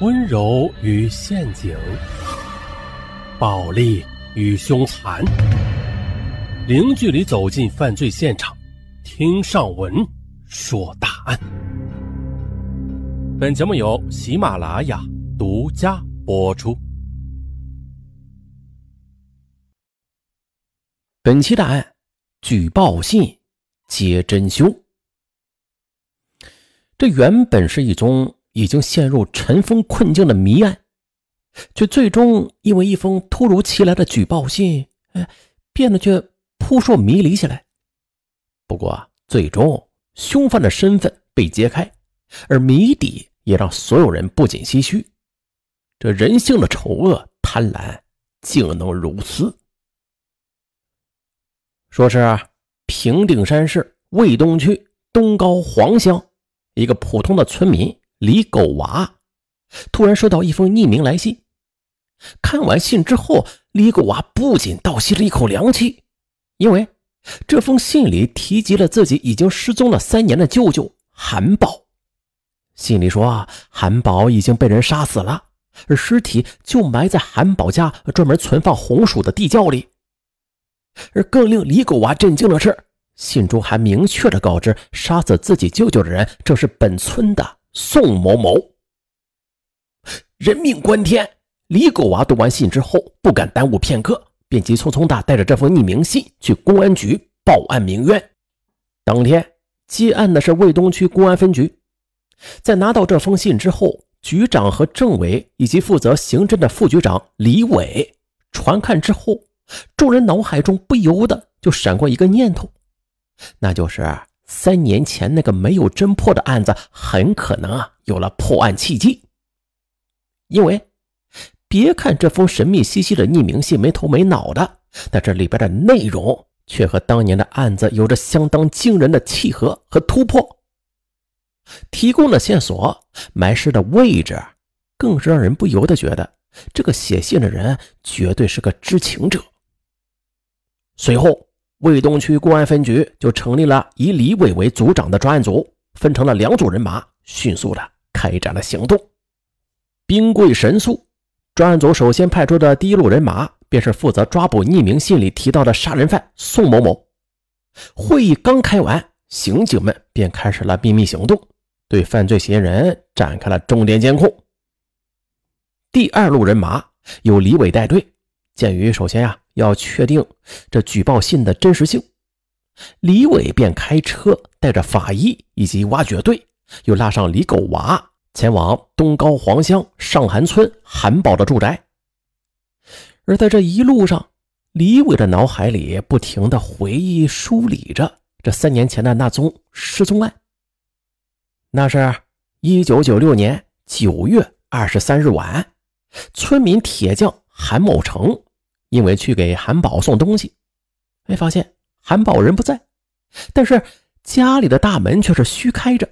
温柔与陷阱，暴力与凶残，零距离走进犯罪现场，听上文说大案。本节目由喜马拉雅独家播出。本期大案：举报信揭真凶。这原本是一宗。已经陷入尘封困境的谜案，却最终因为一封突如其来的举报信，哎，变得却扑朔迷离起来。不过，最终凶犯的身份被揭开，而谜底也让所有人不禁唏嘘：这人性的丑恶、贪婪，竟能如此。说是平顶山市卫东区东高黄乡一个普通的村民。李狗娃突然收到一封匿名来信，看完信之后，李狗娃不仅倒吸了一口凉气，因为这封信里提及了自己已经失踪了三年的舅舅韩宝。信里说，韩宝已经被人杀死了，而尸体就埋在韩宝家专门存放红薯的地窖里。而更令李狗娃震惊的是，信中还明确的告知，杀死自己舅舅的人正是本村的。宋某某，人命关天！李狗娃读完信之后，不敢耽误片刻，便急匆匆的带着这封匿名信去公安局报案鸣冤。当天接案的是卫东区公安分局，在拿到这封信之后，局长和政委以及负责刑侦的副局长李伟传看之后，众人脑海中不由得就闪过一个念头，那就是。三年前那个没有侦破的案子，很可能啊有了破案契机。因为别看这封神秘兮兮的匿名信没头没脑的，但这里边的内容却和当年的案子有着相当惊人的契合和突破。提供的线索、埋尸的位置，更是让人不由得觉得这个写信的人绝对是个知情者。随后。卫东区公安分局就成立了以李伟为组长的专案组，分成了两组人马，迅速的开展了行动。兵贵神速，专案组首先派出的第一路人马便是负责抓捕匿名信里提到的杀人犯宋某某。会议刚开完，刑警们便开始了秘密行动，对犯罪嫌疑人展开了重点监控。第二路人马由李伟带队，鉴于首先呀。要确定这举报信的真实性，李伟便开车带着法医以及挖掘队，又拉上李狗娃前往东高黄乡上韩村韩宝的住宅。而在这一路上，李伟的脑海里不停的回忆梳理着这三年前的那宗失踪案。那是一九九六年九月二十三日晚，村民铁匠韩某成。因为去给韩宝送东西，没发现韩宝人不在，但是家里的大门却是虚开着，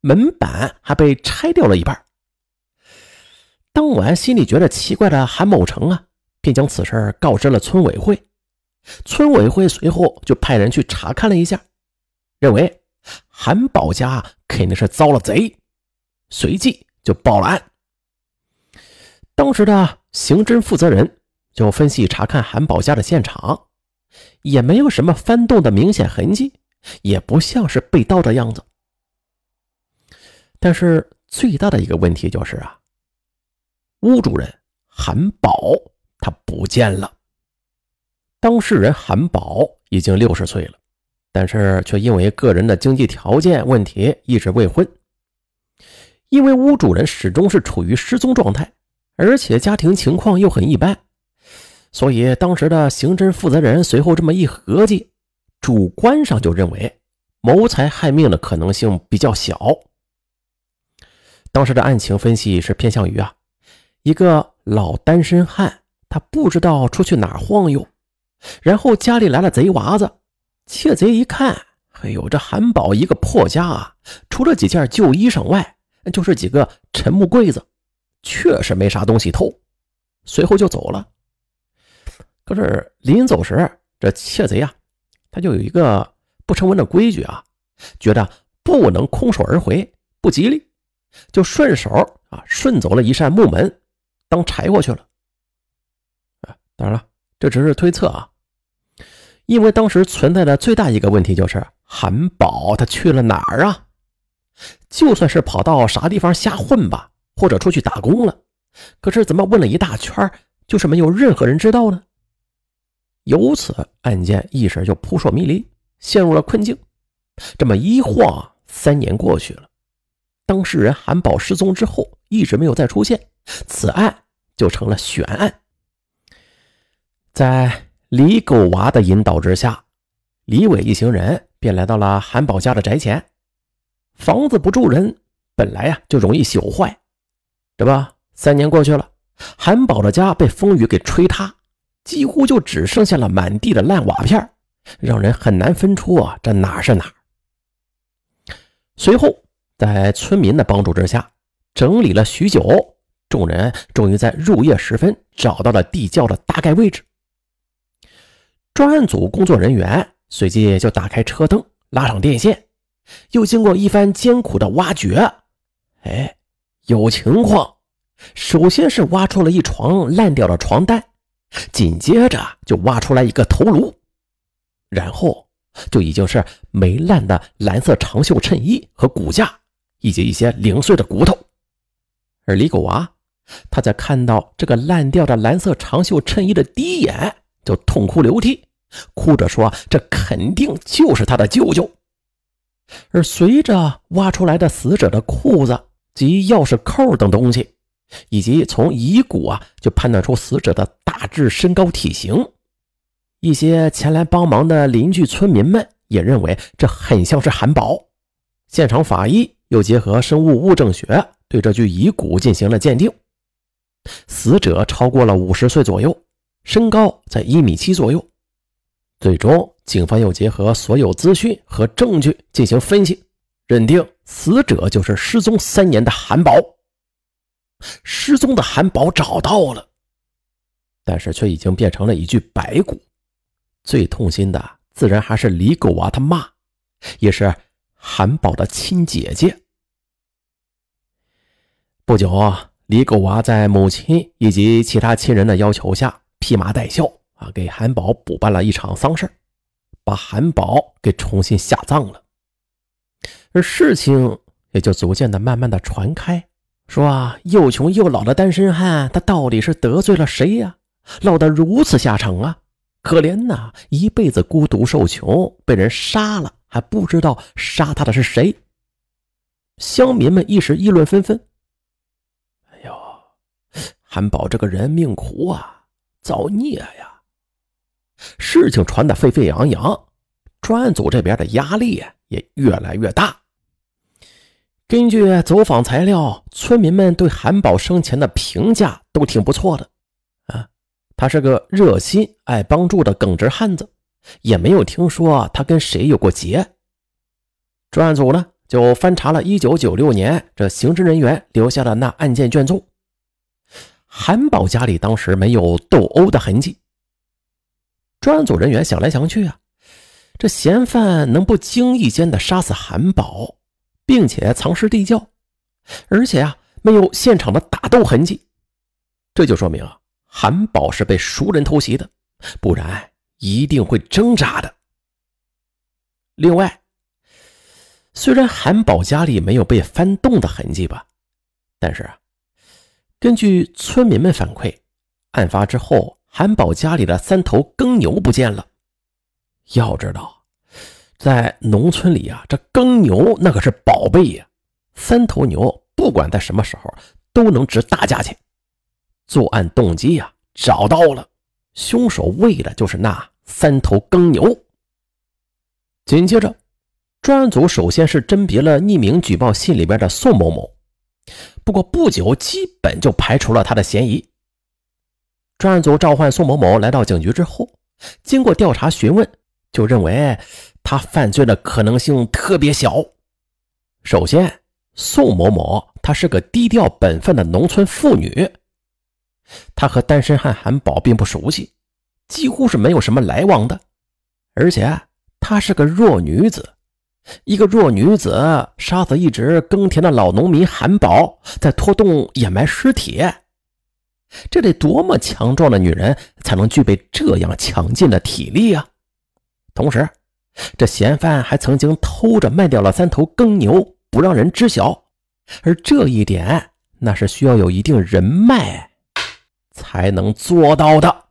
门板还被拆掉了一半。当晚心里觉得奇怪的韩某成啊，便将此事告知了村委会。村委会随后就派人去查看了一下，认为韩宝家肯定是遭了贼，随即就报了案。当时的刑侦负责人。就分析查看韩宝家的现场，也没有什么翻动的明显痕迹，也不像是被盗的样子。但是最大的一个问题就是啊，屋主人韩宝他不见了。当事人韩宝已经六十岁了，但是却因为个人的经济条件问题一直未婚。因为屋主人始终是处于失踪状态，而且家庭情况又很一般。所以，当时的刑侦负责人随后这么一合计，主观上就认为谋财害命的可能性比较小。当时的案情分析是偏向于啊，一个老单身汉，他不知道出去哪晃悠，然后家里来了贼娃子，窃贼一看，哎呦，这韩宝一个破家啊，除了几件旧衣裳外，就是几个陈木柜子，确实没啥东西偷，随后就走了。可是临走时，这窃贼啊，他就有一个不成文的规矩啊，觉得不能空手而回，不吉利，就顺手啊顺走了一扇木门，当柴火去了。啊，当然了，这只是推测啊，因为当时存在的最大一个问题就是韩宝他去了哪儿啊？就算是跑到啥地方瞎混吧，或者出去打工了，可是怎么问了一大圈，就是没有任何人知道呢？由此案件一时就扑朔迷离，陷入了困境。这么一晃，三年过去了，当事人韩宝失踪之后，一直没有再出现，此案就成了悬案。在李狗娃的引导之下，李伟一行人便来到了韩宝家的宅前。房子不住人，本来呀就容易朽坏，对吧？三年过去了，韩宝的家被风雨给吹塌，几乎就只剩下了满地的烂瓦片，让人很难分出啊这哪是哪。随后，在村民的帮助之下，整理了许久，众人终于在入夜时分找到了地窖的大概位置。专案组工作人员随即就打开车灯，拉上电线。又经过一番艰苦的挖掘，哎，有情况。首先是挖出了一床烂掉的床单，紧接着就挖出来一个头颅，然后就已经是没烂的蓝色长袖衬衣和骨架，以及一些零碎的骨头。而李狗娃，他在看到这个烂掉的蓝色长袖衬衣的第一眼，就痛哭流涕，哭着说：“这肯定就是他的舅舅。”而随着挖出来的死者的裤子及钥匙扣等东西，以及从遗骨啊就判断出死者的大致身高体型，一些前来帮忙的邻居村民们也认为这很像是韩宝。现场法医又结合生物物证学对这具遗骨进行了鉴定，死者超过了五十岁左右，身高在一米七左右。最终，警方又结合所有资讯和证据进行分析，认定死者就是失踪三年的韩宝。失踪的韩宝找到了，但是却已经变成了一具白骨。最痛心的自然还是李狗娃他妈，也是韩宝的亲姐姐。不久，李狗娃在母亲以及其他亲人的要求下，披麻戴孝。啊，给韩宝补办了一场丧事把韩宝给重新下葬了。而事情也就逐渐的、慢慢的传开，说啊，又穷又老的单身汉，他到底是得罪了谁呀？落得如此下场啊！可怜呐，一辈子孤独受穷，被人杀了，还不知道杀他的是谁。乡民们一时议论纷纷。哎呦，韩宝这个人命苦啊，造孽呀！事情传得沸沸扬扬，专案组这边的压力也越来越大。根据走访材料，村民们对韩宝生前的评价都挺不错的。他是个热心爱帮助的耿直汉子，也没有听说他跟谁有过结。专案组呢，就翻查了1996年这刑侦人员留下的那案件卷宗，韩宝家里当时没有斗殴的痕迹。专案组人员想来想去啊，这嫌犯能不经意间的杀死韩宝，并且藏尸地窖，而且啊没有现场的打斗痕迹，这就说明啊韩宝是被熟人偷袭的，不然一定会挣扎的。另外，虽然韩宝家里没有被翻动的痕迹吧，但是啊，根据村民们反馈，案发之后。韩宝家里的三头耕牛不见了。要知道，在农村里啊，这耕牛那可是宝贝呀。三头牛不管在什么时候都能值大价钱。作案动机呀，找到了，凶手为的就是那三头耕牛。紧接着，专案组首先是甄别了匿名举报信里边的宋某某，不过不久基本就排除了他的嫌疑。专案组召唤宋某某来到警局之后，经过调查询问，就认为他犯罪的可能性特别小。首先，宋某某她是个低调本分的农村妇女，他和单身汉韩宝并不熟悉，几乎是没有什么来往的。而且她是个弱女子，一个弱女子杀死一直耕田的老农民韩宝，再拖动掩埋尸体，这得多么强壮的女人才能具备这样强劲的体力啊！同时，这嫌犯还曾经偷着卖掉了三头耕牛，不让人知晓，而这一点那是需要有一定人脉才能做到的。